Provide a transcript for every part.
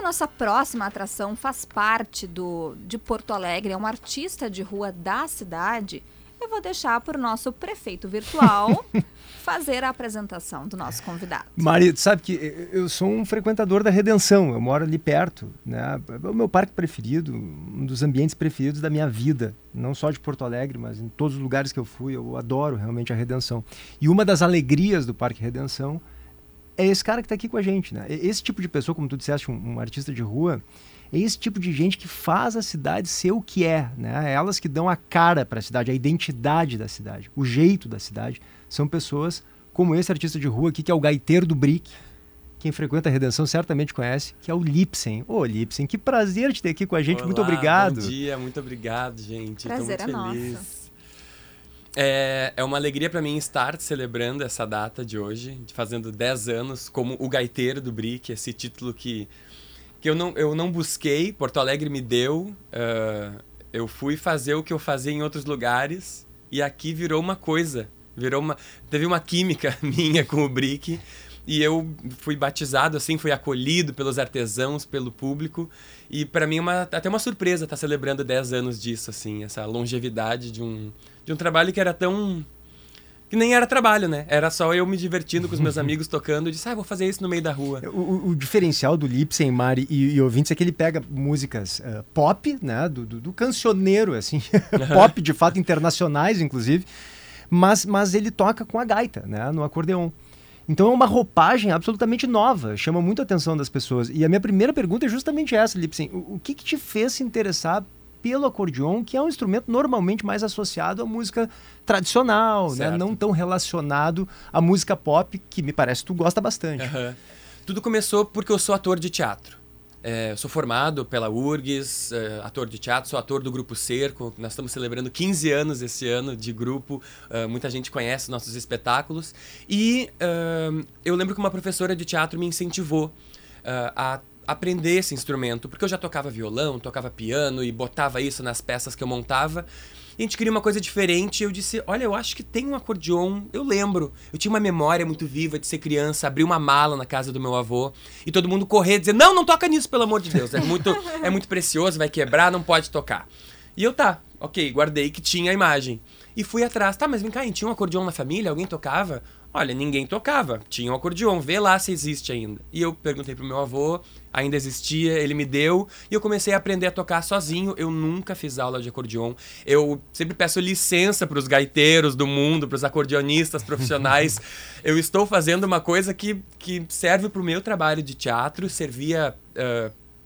a nossa próxima atração faz parte do de Porto Alegre, é um artista de rua da cidade, eu vou deixar para o nosso prefeito virtual fazer a apresentação do nosso convidado. Mari, sabe que eu sou um frequentador da Redenção, eu moro ali perto, né? É o meu parque preferido, um dos ambientes preferidos da minha vida, não só de Porto Alegre, mas em todos os lugares que eu fui, eu adoro realmente a Redenção. E uma das alegrias do Parque Redenção é esse cara que está aqui com a gente, né? Esse tipo de pessoa, como tu disseste, um, um artista de rua, é esse tipo de gente que faz a cidade ser o que é, né? Elas que dão a cara para a cidade, a identidade da cidade, o jeito da cidade. São pessoas como esse artista de rua aqui, que é o gaiteiro do Brick. Quem frequenta a Redenção certamente conhece, que é o Lipsen. Ô, Lipsen, que prazer te ter aqui com a gente. Olá, muito obrigado. Bom dia, muito obrigado, gente. Prazer Tô muito é feliz. nosso. É, é uma alegria para mim estar celebrando essa data de hoje, de fazendo 10 anos como o gaiteiro do Brick, esse título que, que eu, não, eu não busquei, Porto Alegre me deu. ah, eu fui fazer o que eu fazia em outros lugares e aqui virou uma coisa. Virou uma. Teve uma química minha com o Brick. E eu fui batizado, assim, fui acolhido pelos artesãos, pelo público. E para mim é uma, até uma surpresa estar celebrando 10 anos disso, assim, essa longevidade de um, de um trabalho que era tão. que nem era trabalho, né? Era só eu me divertindo com os meus amigos tocando. Eu disse, ah, vou fazer isso no meio da rua. O, o- diferencial do Lipsen, Mari e, e ouvintes é que ele pega músicas eh, pop, né, do, do, do cancioneiro, assim, pop de fato internacionais, inclusive, mas, mas ele toca com a gaita, né, no acordeon. Então é uma roupagem absolutamente nova, chama muito a atenção das pessoas. E a minha primeira pergunta é justamente essa, Lipsen. O, o que, que te fez se interessar pelo acordeon, que é um instrumento normalmente mais associado à música tradicional, né? Não tão relacionado à música pop, que me parece que tu gosta bastante. Aham. Tudo começou porque eu sou ator de teatro. É, eu sou formado pela URGS, é, ator de teatro, sou ator do Grupo Cerco. Nós estamos celebrando 15 anos esse ano de grupo. é, muita gente conhece nossos espetáculos. E é, eu lembro que uma professora de teatro me incentivou é, a aprender esse instrumento, porque eu já tocava violão, tocava piano e botava isso nas peças que eu montava. E a gente queria uma coisa diferente. e Eu disse: Olha, eu acho que tem um acordeon. Eu lembro. Eu tinha uma memória muito viva de ser criança, abrir uma mala na casa do meu avô e todo mundo correr e dizer: Não, não toca nisso, pelo amor de Deus. É muito, é muito precioso, vai quebrar, não pode tocar. E eu tá, ok, guardei que tinha a imagem. E fui atrás. Tá, mas vem cá, tinha um acordeon na família? Alguém tocava? Olha, ninguém tocava. Tinha um acordeon, vê lá se existe ainda. E eu perguntei pro meu avô, ainda existia, ele me deu, e eu comecei a aprender a tocar sozinho. Eu nunca fiz aula de acordeon. Eu sempre peço licença pros gaiteiros do mundo, pros acordeonistas profissionais. eu estou fazendo uma coisa que, que serve pro meu trabalho de teatro, servia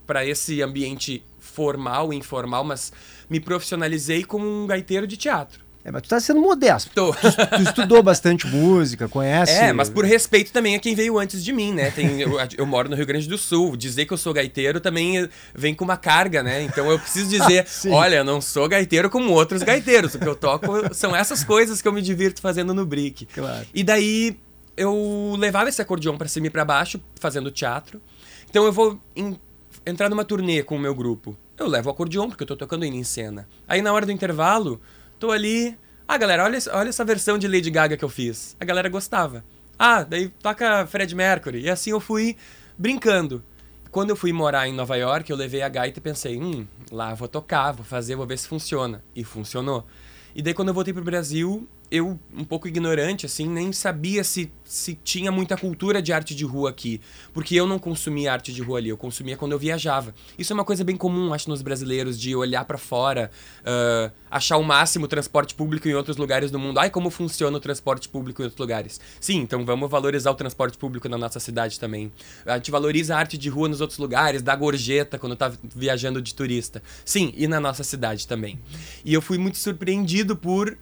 para esse ambiente formal e informal, mas me profissionalizei como um gaiteiro de teatro. É, mas tu tá sendo modesto. Tô. Tu estudou bastante música, conhece. É, mas por respeito também a quem veio antes de mim, né? Tem, eu, eu moro no Rio Grande do Sul. Dizer que eu sou gaiteiro também vem com uma carga, né? Então eu preciso dizer: olha, eu não sou gaiteiro como outros gaiteiros. O que eu toco são essas coisas que eu me divirto fazendo no Brick. Claro. E daí eu levava esse acordeon pra cima e pra baixo, fazendo teatro. Então eu vou em- entrar numa turnê com o meu grupo. Eu levo o acordeon, porque eu tô tocando ele em cena. Aí na hora do intervalo, tô ali. Ah, galera, olha, olha essa versão de Lady Gaga que eu fiz. A galera gostava. Ah, daí toca Fred Mercury. E assim eu fui brincando. Quando eu fui morar em Nova York, eu levei a gaita e pensei, hum, lá vou tocar, vou fazer, vou ver se funciona. E funcionou. E daí quando eu voltei pro Brasil, eu, um pouco ignorante, assim, nem sabia se, se tinha muita cultura de arte de rua aqui. Porque eu não consumia arte de rua ali, eu consumia quando eu viajava. Isso é uma coisa bem comum, acho, nos brasileiros, de olhar pra fora, ah, achar o máximo o transporte público em outros lugares do mundo. Ai, como funciona o transporte público em outros lugares. Sim, então vamos valorizar o transporte público na nossa cidade também. A gente valoriza a arte de rua nos outros lugares, dá gorjeta quando tá viajando de turista. Sim, e na nossa cidade também. E eu fui muito surpreendido por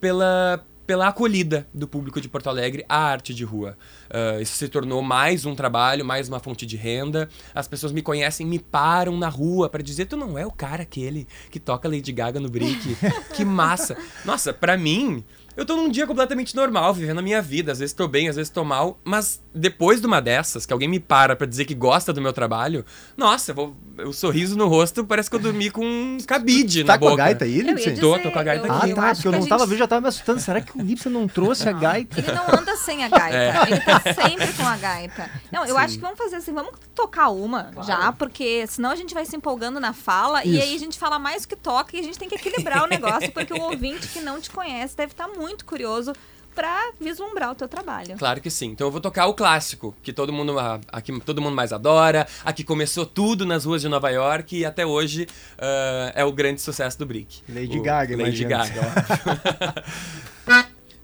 pela, pela acolhida do público de Porto Alegre à arte de rua. Ah, isso se tornou mais um trabalho, mais uma fonte de renda. As pessoas me conhecem, me param na rua para dizer: tu não é o cara aquele que toca Lady Gaga no Brick? que massa! Nossa, pra mim. Eu tô num dia completamente normal, vivendo a minha vida. Às vezes tô bem, às vezes tô mal. Mas depois de uma dessas, que alguém me para pra dizer que gosta do meu trabalho, nossa, eu vou, o sorriso no rosto parece que eu dormi com um cabide Tá na com a boca. gaita aí, Lipsen? Tô, tô com a gaita eu- Ah, aqui. eu tá, porque eu não tava gente- vendo, já tava me assustando. Será que o Lipsen não trouxe a gaita? Ele não anda sem a gaita. Ele tá sempre com a gaita. Não, eu Sim. acho que vamos fazer assim, vamos tocar uma já, porque senão a gente vai se empolgando na fala e Isso. aí a gente fala mais o que toca e a gente tem que equilibrar o negócio, porque o ouvinte que não te conhece deve estar muito curioso pra vislumbrar o teu trabalho. Claro que sim. Então eu vou tocar o clássico, que todo mundo, a, a que todo mundo mais adora, a que começou tudo nas ruas de Nova York e até hoje ah, é o grande sucesso do Brick. Lady O- Gaga, Lady imagina. Gaga.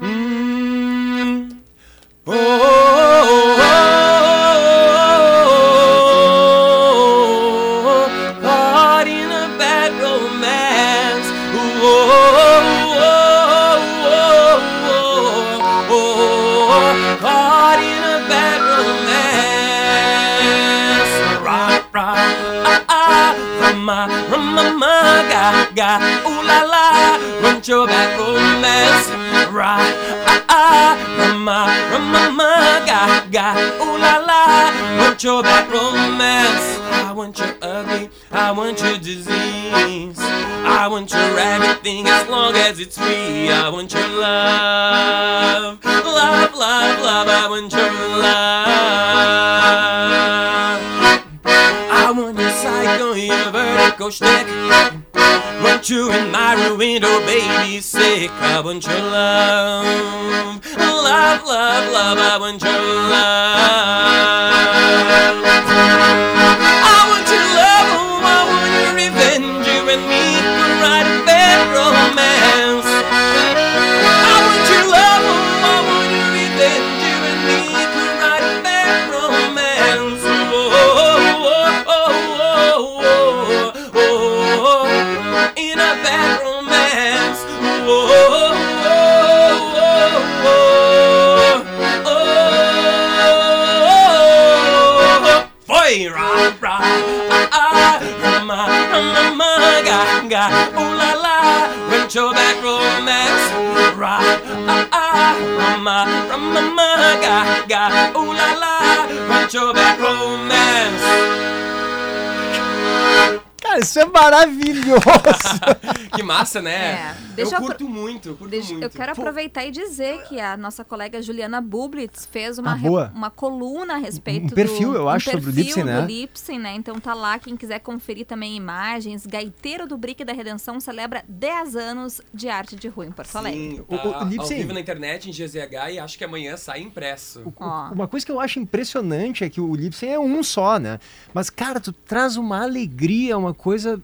Hum, oh, oh, your back romance. Rock, ah, ah, rama, rama, ma, ga, ga, ooh la la, want your back romance. I want your ugly, I want your disease. I want your everything as long as it's free. I want your love, love, love, love. I want your love. I want your psycho, your vertical shtick. Want you in my ruined, oh baby, sick. I want your love, love, love, love. I want your love. From my mama, ga, ga, ooh la la, retro back romance. Cara, isso é maravilhoso! Que massa, né? É, deixa eu eu curto muito, eu curto Deixa- muito. eu quero aproveitar e dizer que a nossa colega Juliana Bublitz fez uma, Ah, re- boa. uma coluna a respeito Um perfil, do, eu acho, um sobre o Lipsen, né? Lipsen, né? Então tá lá, quem quiser conferir também imagens. Gaiteiro do Brick da Redenção celebra 10 anos de arte de rua em Porto Alegre. Sim, O- tá o- o Lipsen- ao vivo na internet, em GZH, e acho que amanhã sai impresso. O- Ó. Uma coisa que eu acho impressionante é que o Lipsen é um só, né? Mas, cara, tu traz uma alegria, uma coisa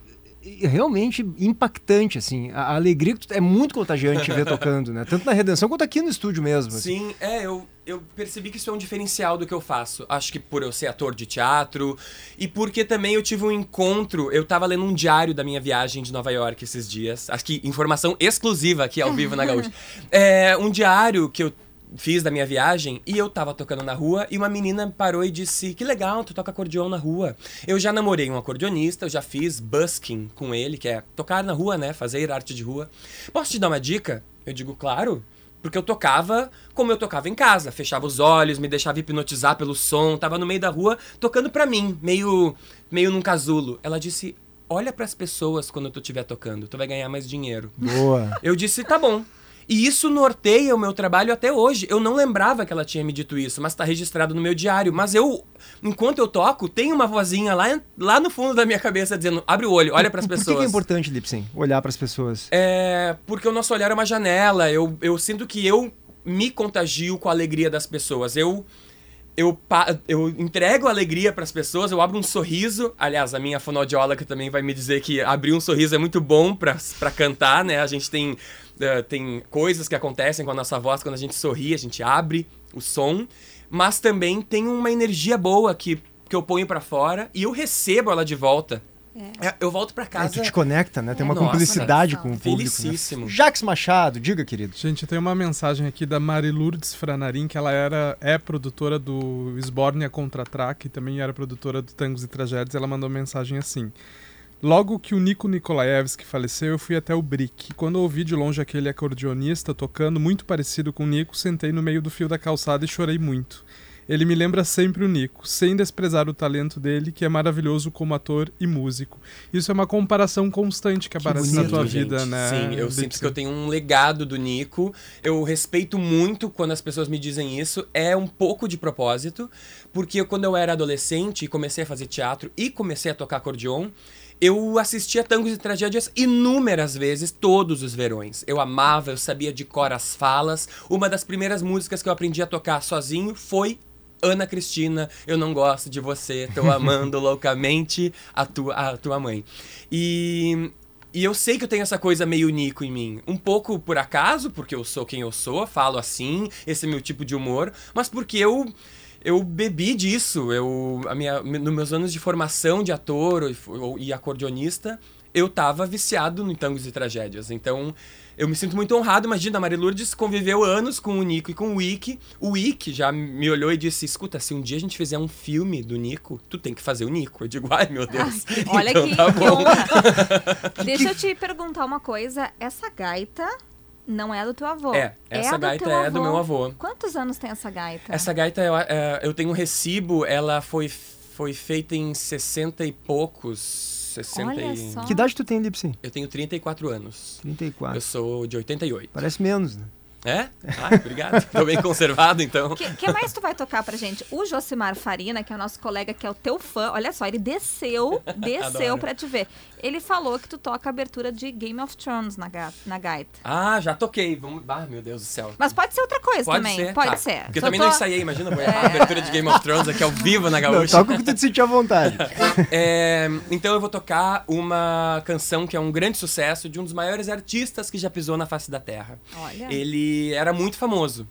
realmente impactante, assim. A alegria é muito contagiante te ver tocando, né? Tanto na Redenção quanto aqui no estúdio mesmo. assim. Sim, é, eu, eu percebi que isso é um diferencial do que eu faço. Acho que por eu ser ator de teatro e porque também eu tive um encontro. Eu tava lendo um diário da minha viagem de Nova York esses dias. Acho que informação exclusiva aqui ao vivo na Gaúcha. É um diário que eu fiz da minha viagem e eu tava tocando na rua e uma menina parou e disse: Que legal, tu toca acordeon na rua. Eu já namorei um acordeonista, eu já fiz busking com ele, que é tocar na rua, né? Fazer arte de rua. Posso te dar uma dica? Eu digo, claro. Porque eu tocava como eu tocava em casa, fechava os olhos, me deixava hipnotizar pelo som, tava no meio da rua tocando pra mim, meio meio num casulo. Ela disse: "Olha pras pessoas quando tu estiver tocando, tu vai ganhar mais dinheiro". Boa. Eu disse: "Tá bom". E isso norteia o meu trabalho até hoje. Eu não lembrava que ela tinha me dito isso, mas tá registrado no meu diário. Mas eu, enquanto eu toco, tem uma vozinha lá, lá no fundo da minha cabeça dizendo: abre o olho, olha pras Por que pessoas. que é importante, Lipsen, olhar para as pessoas? É, porque o nosso olhar é uma janela. Eu, eu sinto que eu me contagio com a alegria das pessoas. Eu eu, eu entrego alegria para as pessoas, eu abro um sorriso. Aliás, a minha fonoaudióloga também vai me dizer que abrir um sorriso é muito bom para cantar, né? A gente tem, eh, tem coisas que acontecem com a nossa voz quando a gente sorri, a gente abre o som. Mas também tem uma energia boa que, que eu ponho para fora e eu recebo ela de volta. É, Eu volto para É, casa tu te conecta, né? Tem uma Nossa, cumplicidade com o público. Né? felicíssimo. Jax Machado, diga, querido. Gente, tem uma mensagem aqui da Mari Lourdes Franarim, que ela era, é produtora do Esbórnia Contra-Track e também era produtora do Tangos e Tragédias. Ela mandou mensagem assim: Logo que o Nico Nikolaevski faleceu, eu fui até o Brick. Quando eu ouvi de longe aquele acordeonista tocando, muito parecido com o Nico, sentei no meio do fio da calçada e chorei muito. Ele me lembra sempre o Nico, sem desprezar o talento dele, que é maravilhoso como ator e músico. Isso é uma comparação constante que aparece na bonito, tua gente. vida, né? Sim, eu sinto que eu tenho um legado do Nico. Eu respeito muito quando as pessoas me dizem isso. É um pouco de propósito, porque quando eu era adolescente e comecei a fazer teatro e comecei a tocar acordeon, eu assistia tangos e tragédias inúmeras vezes, todos os verões. Eu amava, eu sabia de cor as falas. Uma das primeiras músicas que eu aprendi a tocar sozinho foi Ana Cristina, eu não gosto de você, tô amando loucamente a tua, a tua mãe. E, e eu sei que eu tenho essa coisa meio Nico em mim. Um pouco por acaso, porque eu sou quem eu sou, falo assim, esse é meu tipo de humor, mas porque eu. Eu bebi disso. Eu, a minha, nos meus anos de formação de ator e, e acordeonista, eu tava viciado em tangos e tragédias. Então, eu me sinto muito honrado. Imagina, a Mari Lourdes conviveu anos com o Nico e com o Wick. O Wick já me olhou e disse: Escuta, se um dia a gente fizer um filme do Nico, tu tem que fazer o Nico. Eu digo: Ai, meu Deus. Olha então que, tá que bom. honra. Deixa eu te perguntar uma coisa. Essa gaita não é do teu avô. É, essa do gaita teu é do meu avô. Quantos anos tem essa gaita? Essa gaita, eu, é, eu tenho um recibo, ela foi, foi feita em 60 e poucos. 60 Olha e... só. Que idade tu tem, Lipsin? Eu tenho 34 anos. 34. Eu sou de 88. Parece menos, né? É? Ah, obrigado. Tô bem conservado, então. O que, que mais tu vai tocar pra gente? O Josimar Farina, que é o nosso colega, que é o teu fã, olha só, ele desceu, desceu pra te ver. Ele falou que tu toca a abertura de Game of Thrones na, ga na gaita. Ah, já toquei. Vamos... Ah, meu Deus do céu. Mas pode ser outra coisa Pode também. ser? Pode Tá. ser. Porque eu Só também tô- não ensaiei, imagina, errar a abertura de Game of Thrones aqui ao vivo na Não, Gaúcha. toca o que tu te sentir à vontade. É, então eu vou tocar uma canção que é um grande sucesso de um dos maiores artistas que já pisou na face da Terra. Olha. Ele era muito famoso.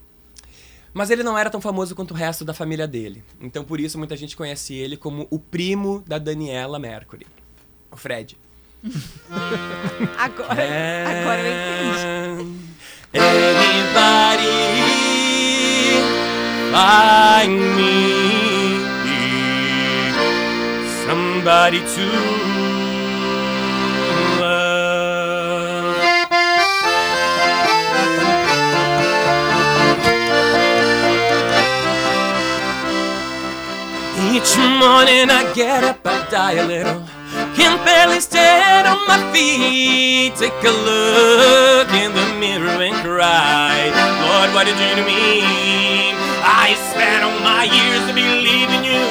Mas ele não era tão famoso quanto o resto da família dele. Então por isso muita gente conhece ele como o primo da Daniela Mercury. O Fred. Agora, É. agora eu entendi. Anybody find me somebody to Each morning I get up, I die a little. Can barely stand on my feet. Take a look in the mirror and cry. Lord, what did you do to me? I spent all my years in you,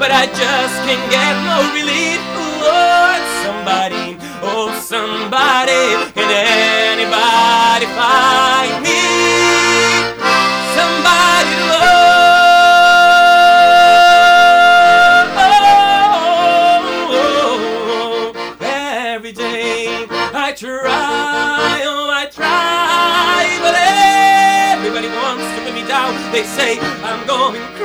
but I just can't get no relief. Lord, somebody, oh somebody, can anybody find me? They say I'm going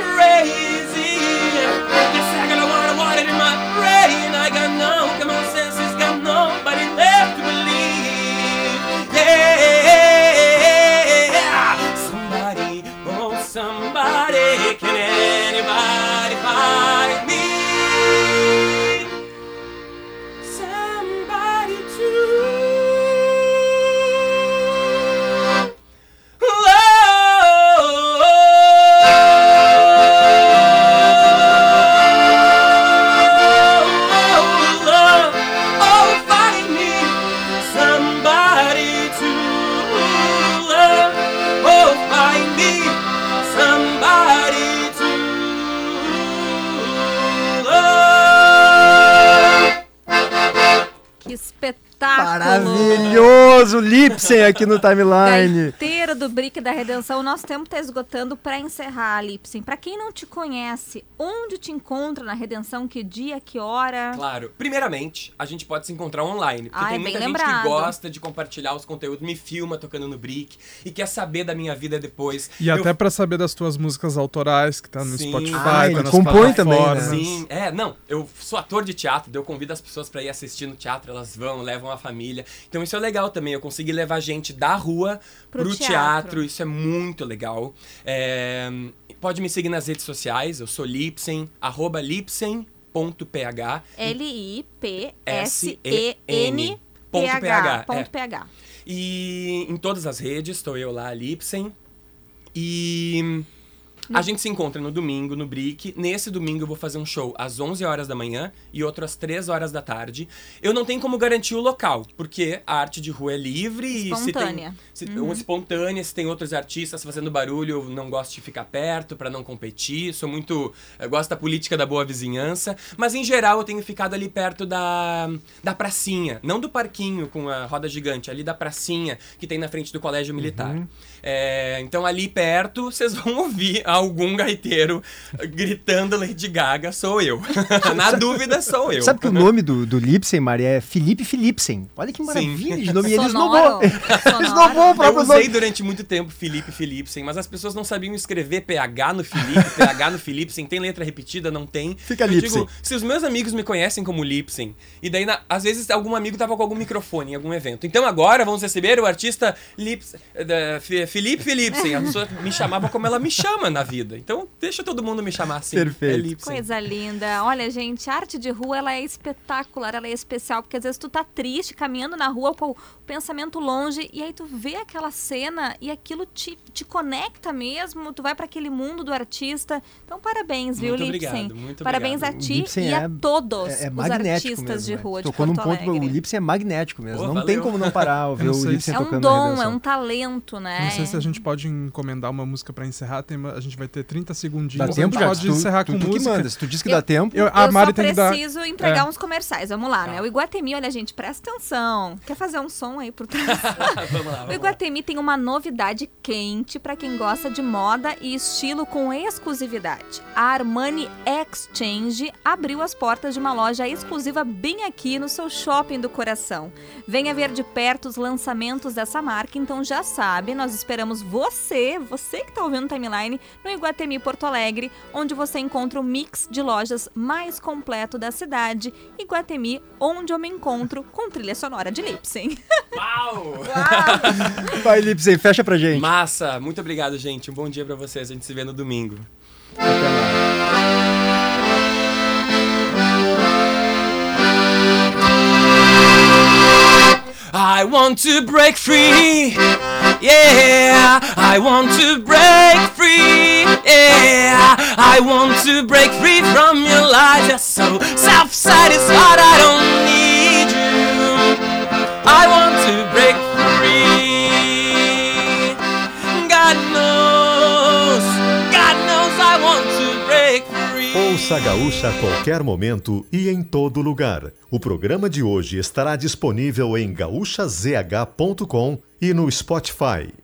love. Espetáculo! Maravilhoso! Lipsen aqui no timeline. Gaiteiro do Brick da Redenção, o nosso tempo está esgotando para encerrar, Lipsen. Para quem não te conhece, onde te encontra na Redenção? Que dia, que hora? Claro. Primeiramente, a gente pode se encontrar online. Porque Ah, tem é bem muita gente lembrado. que gosta de compartilhar os conteúdos, me filma tocando no Brick e quer saber da minha vida depois. E Eu- até pra saber das tuas músicas autorais, que tá no Sim. Spotify, Ah, tá nas compõe também, né? plataformas. Sim, é, não, eu sou ator de teatro, daí eu convido as pessoas pra ir assistir no teatro, elas vão, levam a família. Então isso é legal também, eu consegui levar gente da rua Pro pro, teatro. teatro. isso é muito legal. É, pode me seguir nas redes sociais, eu sou Lipsen, arroba Lipsen lipsen.ph. L-I-P-S-E-N. Ponto PH. PH, Ponto é. PH. E em todas as redes, estou eu lá, Lipsen. E a gente se encontra no domingo, no Brick. Nesse domingo eu vou fazer um show às 11 horas da manhã e outro às 3 horas da tarde. Eu não tenho como garantir o local, porque a arte de rua é livre e se tem... Espontânea. Se, uma espontânea, se tem outros artistas fazendo barulho, eu não gosto de ficar perto pra não competir. Sou muito. Eu gosto da política da boa vizinhança. Mas em geral eu tenho ficado ali perto da, da pracinha. Não do parquinho com a roda gigante, ali da pracinha que tem na frente do colégio militar. É, então ali perto vocês vão ouvir algum gaiteiro gritando Lady Gaga, sou eu. Na dúvida, sou eu. Sabe que o nome do, do Lipsen, Maria, é Felipe Philipsen. Olha que maravilha de nome. E ele Sonoro. esnobou. Ele Sonoro. esnobou o Eu usei nome. durante muito tempo Felipe Philipsen, mas as pessoas não sabiam escrever PH no Felipe, PH no Philipsen. Tem letra repetida? Não tem. Fica Eu Lipsen. digo, se os meus amigos me conhecem como Lipsen, e daí na- às vezes algum amigo tava com algum microfone em algum evento. Então agora vamos receber o artista Lips, da, Fi- Felipe Philipsen. A pessoa me chamava como ela me chama na vida. Então deixa todo mundo me chamar assim. Perfeito. É. Coisa linda. Olha, gente, a arte de rua ela é espetacular, ela é especial, porque às vezes tu tá triste, caminhando na rua com o pensamento longe, e aí tu vê aquela cena e aquilo te, te conecta mesmo, tu vai para aquele mundo do artista. Então, parabéns, viu, Muito Lipsen? obrigado, muito parabéns obrigado. a ti Lipsen e é- a todos É, é os magnético artistas mesmo, de né? rua de Tocou Porto num ponto, Alegre. o Lipsen é magnético mesmo. Pô, não valeu. tem como não parar ver não o Lipsen É um tocando na dom, é um talento, né? Não sei se a gente pode encomendar uma música pra encerrar. Tem uma- a gente vai ter 30 segundinhos. Dá a tempo, gente Jacques? pode Tu, encerrar tu, com tu que música. manda. Se tu diz que Eu- dá tempo... Eu- a eu Mari só tem que dar. preciso entregar É. uns comerciais. Vamos lá, né? O Iguatemi, olha, gente, presta atenção. Quer fazer um som aí por trás? vamos lá, O vamos lá. Iguatemi tem uma novidade quente para quem gosta de moda e estilo com exclusividade. A Armani Exchange abriu as portas de uma loja exclusiva bem aqui no seu shopping do coração. Venha ver de perto os lançamentos dessa marca, então já sabe, nós esperamos você, você que está ouvindo o Timeline, no Iguatemi Porto Alegre, onde você encontra o mix de lojas mais completo da cidade. Iguatemi, onde eu me encontro com trilha sonora de Lipsen. Uau! Vai, Lipsen, fecha pra gente. Massa! Muito obrigado, gente. Um bom dia pra vocês. A gente se vê no domingo. Até lá. I want to break free. Yeah, I want to break free. I want to break free from your lies. You're so self-satisfied. I don't need you. I want to break free. God knows, God knows I want to break free. Ouça a Gaúcha a qualquer momento e em todo lugar. O programa de hoje estará disponível em gaúchazh.com e no Spotify.